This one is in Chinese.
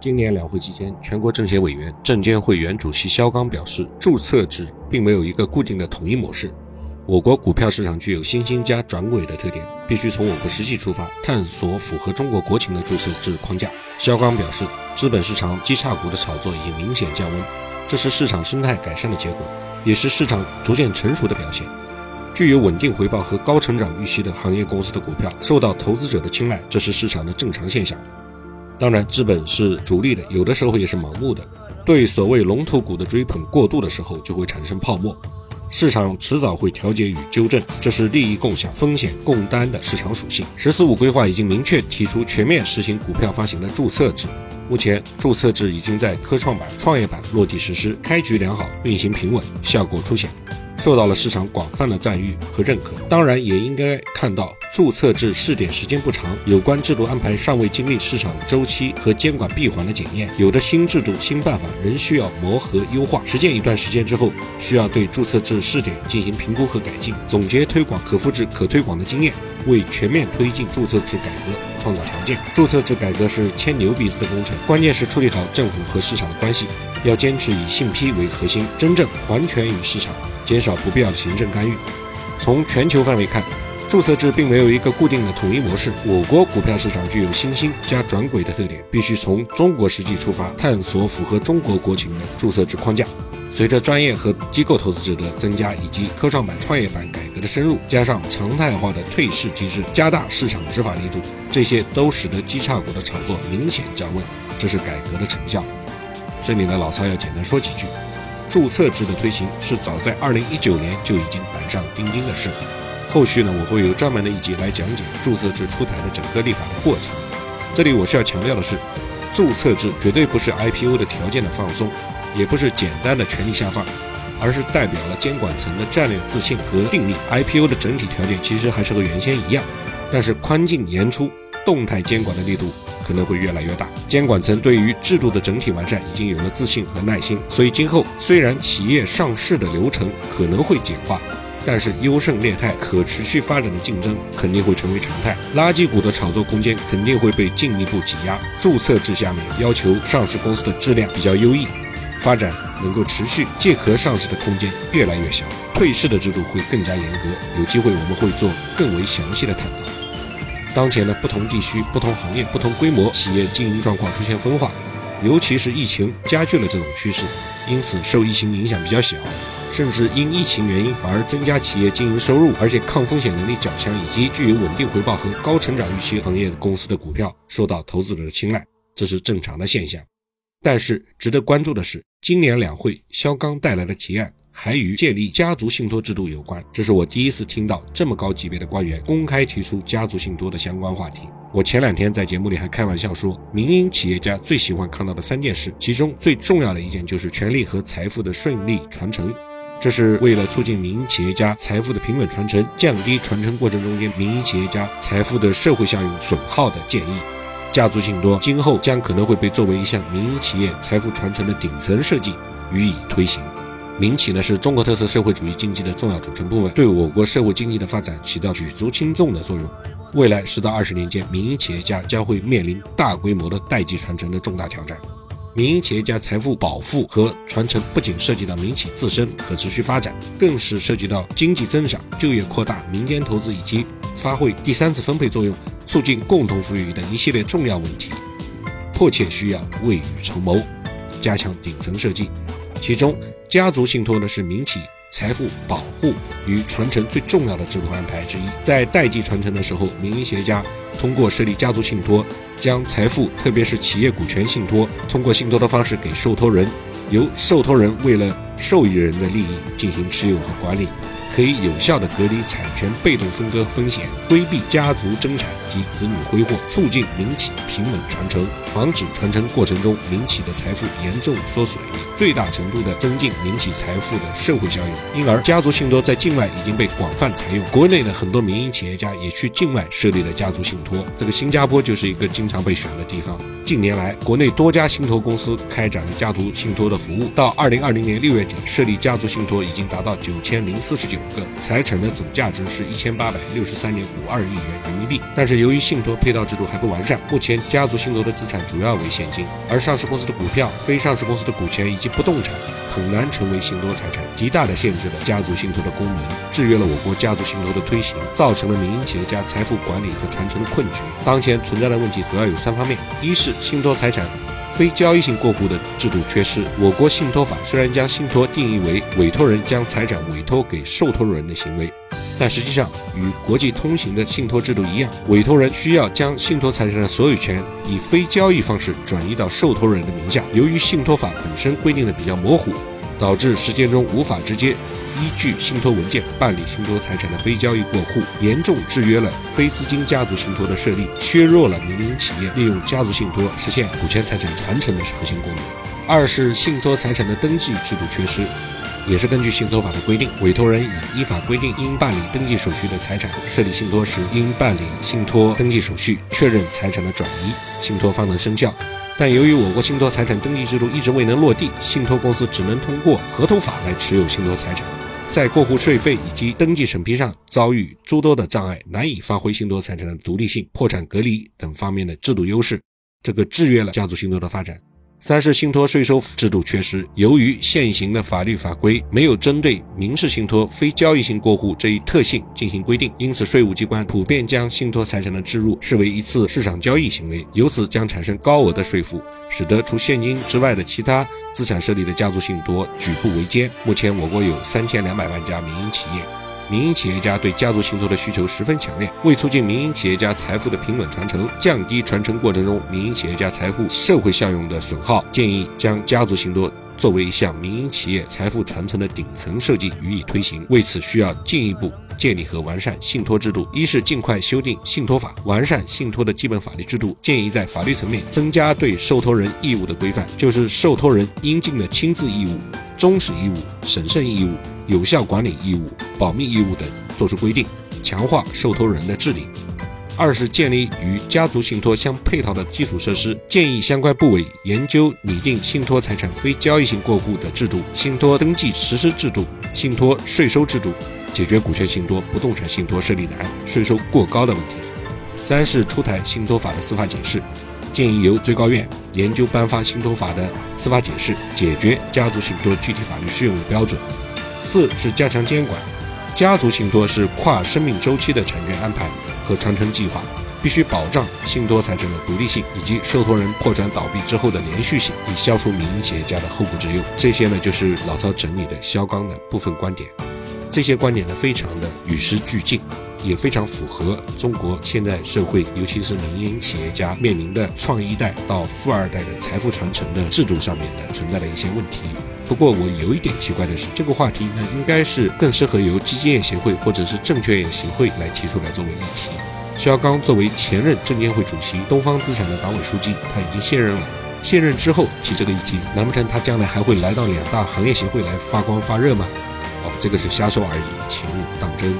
今年两会期间，全国政协委员、证监会原主席肖钢表示，注册制并没有一个固定的统一模式。我国股票市场具有新兴加转轨的特点，必须从我国实际出发，探索符合中国国情的注册制框架。肖钢表示，资本市场绩差股的炒作已经明显降温，这是市场生态改善的结果，也是市场逐渐成熟的表现。具有稳定回报和高成长预期的行业公司的股票受到投资者的青睐，这是市场的正常现象。当然，资本是逐利的，有的时候也是盲目的。对所谓龙头股的追捧过度的时候，就会产生泡沫。市场迟早会调节与纠正，这是利益共享、风险共担的市场属性。“十四五”规划已经明确提出全面实行股票发行的注册制。目前，注册制已经在科创板、创业板落地实施，开局良好，运行平稳，效果凸显。受到了市场广泛的赞誉和认可，当然也应该看到注册制试点时间不长，有关制度安排尚未经历市场周期和监管闭环的检验，有的新制度新办法仍需要磨合优化，实践一段时间之后，需要对注册制试点进行评估和改进，总结推广可复制可推广的经验，为全面推进注册制改革创造条件。注册制改革是牵牛鼻子的工程，关键是处理好政府和市场的关系，要坚持以信批为核心，真正还权于市场。减少不必要的行政干预。从全球范围看，注册制并没有一个固定的统一模式。我国股票市场具有新兴加转轨的特点，必须从中国实际出发，探索符合中国国情的注册制框架。随着专业和机构投资者的增加，以及科创板、创业板改革的深入，加上常态化的退市机制，加大市场执法力度，这些都使得基差股的炒作明显降温，这是改革的成效。这里呢，老曹要简单说几句。注册制的推行是早在二零一九年就已经板上钉钉的事。后续呢，我会有专门的一集来讲解注册制出台的整个立法的过程。这里我需要强调的是，注册制绝对不是 IPO 的条件的放松，也不是简单的权力下放，而是代表了监管层的战略自信和定力。IPO 的整体条件其实还是和原先一样，但是宽进严出，动态监管的力度。可能会越来越大，监管层对于制度的整体完善已经有了自信和耐心，所以今后虽然企业上市的流程可能会简化，但是优胜劣汰、可持续发展的竞争肯定会成为常态，垃圾股的炒作空间肯定会被进一步挤压。注册制下面要求上市公司的质量比较优异，发展能够持续，借壳上市的空间越来越小，退市的制度会更加严格。有机会我们会做更为详细的探讨。当前的不同地区、不同行业、不同规模企业经营状况出现分化，尤其是疫情加剧了这种趋势，因此受疫情影响比较小，甚至因疫情原因反而增加企业经营收入，而且抗风险能力较强以及具有稳定回报和高成长预期行业的公司的股票受到投资者的青睐，这是正常的现象。但是值得关注的是，今年两会肖钢带来的提案。还与建立家族信托制度有关，这是我第一次听到这么高级别的官员公开提出家族信托的相关话题。我前两天在节目里还开玩笑说，民营企业家最喜欢看到的三件事，其中最重要的一件就是权力和财富的顺利传承。这是为了促进民营企业家财富的平稳传承，降低传承过程中间民营企业家财富的社会效应损耗的建议。家族信托今后将可能会被作为一项民营企业财富传承的顶层设计予以推行。民企呢是中国特色社会主义经济的重要组成部分，对我国社会经济的发展起到举足轻重的作用。未来十到二十年间，民营企业家将会面临大规模的代际传承的重大挑战。民营企业家财富保护和传承不仅涉及到民企自身可持续发展，更是涉及到经济增长、就业扩大、民间投资以及发挥第三次分配作用、促进共同富裕等一系列重要问题，迫切需要未雨绸缪，加强顶层设计。其中，家族信托呢是民企财富保护与传承最重要的制度安排之一。在代际传承的时候，民营企业家通过设立家族信托，将财富，特别是企业股权信托，通过信托的方式给受托人，由受托人为了受益人的利益进行持有和管理，可以有效的隔离产权被动分割风险，规避家族争产及子女挥霍，促进民企平稳传承，防止传承过程中民企的财富严重缩水。最大程度的增进民企财富的社会效应。因而，家族信托在境外已经被广泛采用。国内的很多民营企业家也去境外设立了家族信托。这个新加坡就是一个经常被选的地方。近年来，国内多家信托公司开展了家族信托的服务。到二零二零年六月底，设立家族信托已经达到九千零四十九个，财产的总价值是一千八百六十三点五二亿元人民币。但是，由于信托配套制度还不完善，目前家族信托的资产主要为现金，而上市公司的股票、非上市公司的股权以及不动产很难成为信托财产，极大的限制了家族信托的功能，制约了我国家族信托的推行，造成了民营企业家财富管理和传承的困局。当前存在的问题主要有三方面：一是信托财产非交易性过户的制度缺失。我国信托法虽然将信托定义为委托人将财产委托给受托人的行为。但实际上，与国际通行的信托制度一样，委托人需要将信托财产的所有权以非交易方式转移到受托人的名下。由于信托法本身规定的比较模糊，导致实践中无法直接依据信托文件办理信托财产的非交易过户，严重制约了非资金家族信托的设立，削弱了民营企业利用家族信托实现股权财产传承的核心功能。二是信托财产的登记制度缺失。也是根据信托法的规定，委托人已依法规定应办理登记手续的财产，设立信托时应办理信托登记手续，确认财产的转移，信托方能生效。但由于我国信托财产登记制度一直未能落地，信托公司只能通过合同法来持有信托财产，在过户税费以及登记审批上遭遇诸多的障碍，难以发挥信托财产的独立性、破产隔离等方面的制度优势，这个制约了家族信托的发展。三是信托税收制度缺失，由于现行的法律法规没有针对民事信托非交易性过户这一特性进行规定，因此税务机关普遍将信托财产的置入视为一次市场交易行为，由此将产生高额的税负，使得除现金之外的其他资产设立的家族信托举步维艰。目前，我国有三千两百万家民营企业。民营企业家对家族信托的需求十分强烈，为促进民营企业家财富的平稳传承，降低传承过程中民营企业家财富社会效用的损耗，建议将家族信托作为一项民营企业财富传承的顶层设计予以推行。为此，需要进一步建立和完善信托制度。一是尽快修订信托法，完善信托的基本法律制度。建议在法律层面增加对受托人义务的规范，就是受托人应尽的亲自义务、忠实义务、审慎义务。有效管理义务、保密义务等作出规定，强化受托人的治理。二是建立与家族信托相配套的基础设施，建议相关部委研究拟定信托财产非交易性过户的制度、信托登记实施制度、信托税收制度，解决股权信托、不动产信托设立难、税收过高的问题。三是出台信托法的司法解释，建议由最高院研究颁发信托法的司法解释，解决家族信托具体法律适用的标准。四是加强监管，家族信托是跨生命周期的产权安排和传承计划，必须保障信托财产的独立性以及受托人破产倒闭之后的连续性，以消除民营企业家的后顾之忧。这些呢，就是老曹整理的肖钢的部分观点。这些观点呢，非常的与时俱进，也非常符合中国现在社会，尤其是民营企业家面临的创一代到富二代的财富传承的制度上面的存在的一些问题。不过我有一点奇怪的是，这个话题呢，应该是更适合由基金业协会或者是证券业协会来提出来作为议题。肖钢作为前任证监会主席、东方资产的党委书记，他已经卸任了。卸任之后提这个议题，难不成他将来还会来到两大行业协会来发光发热吗？哦，这个是瞎说而已，请勿当真。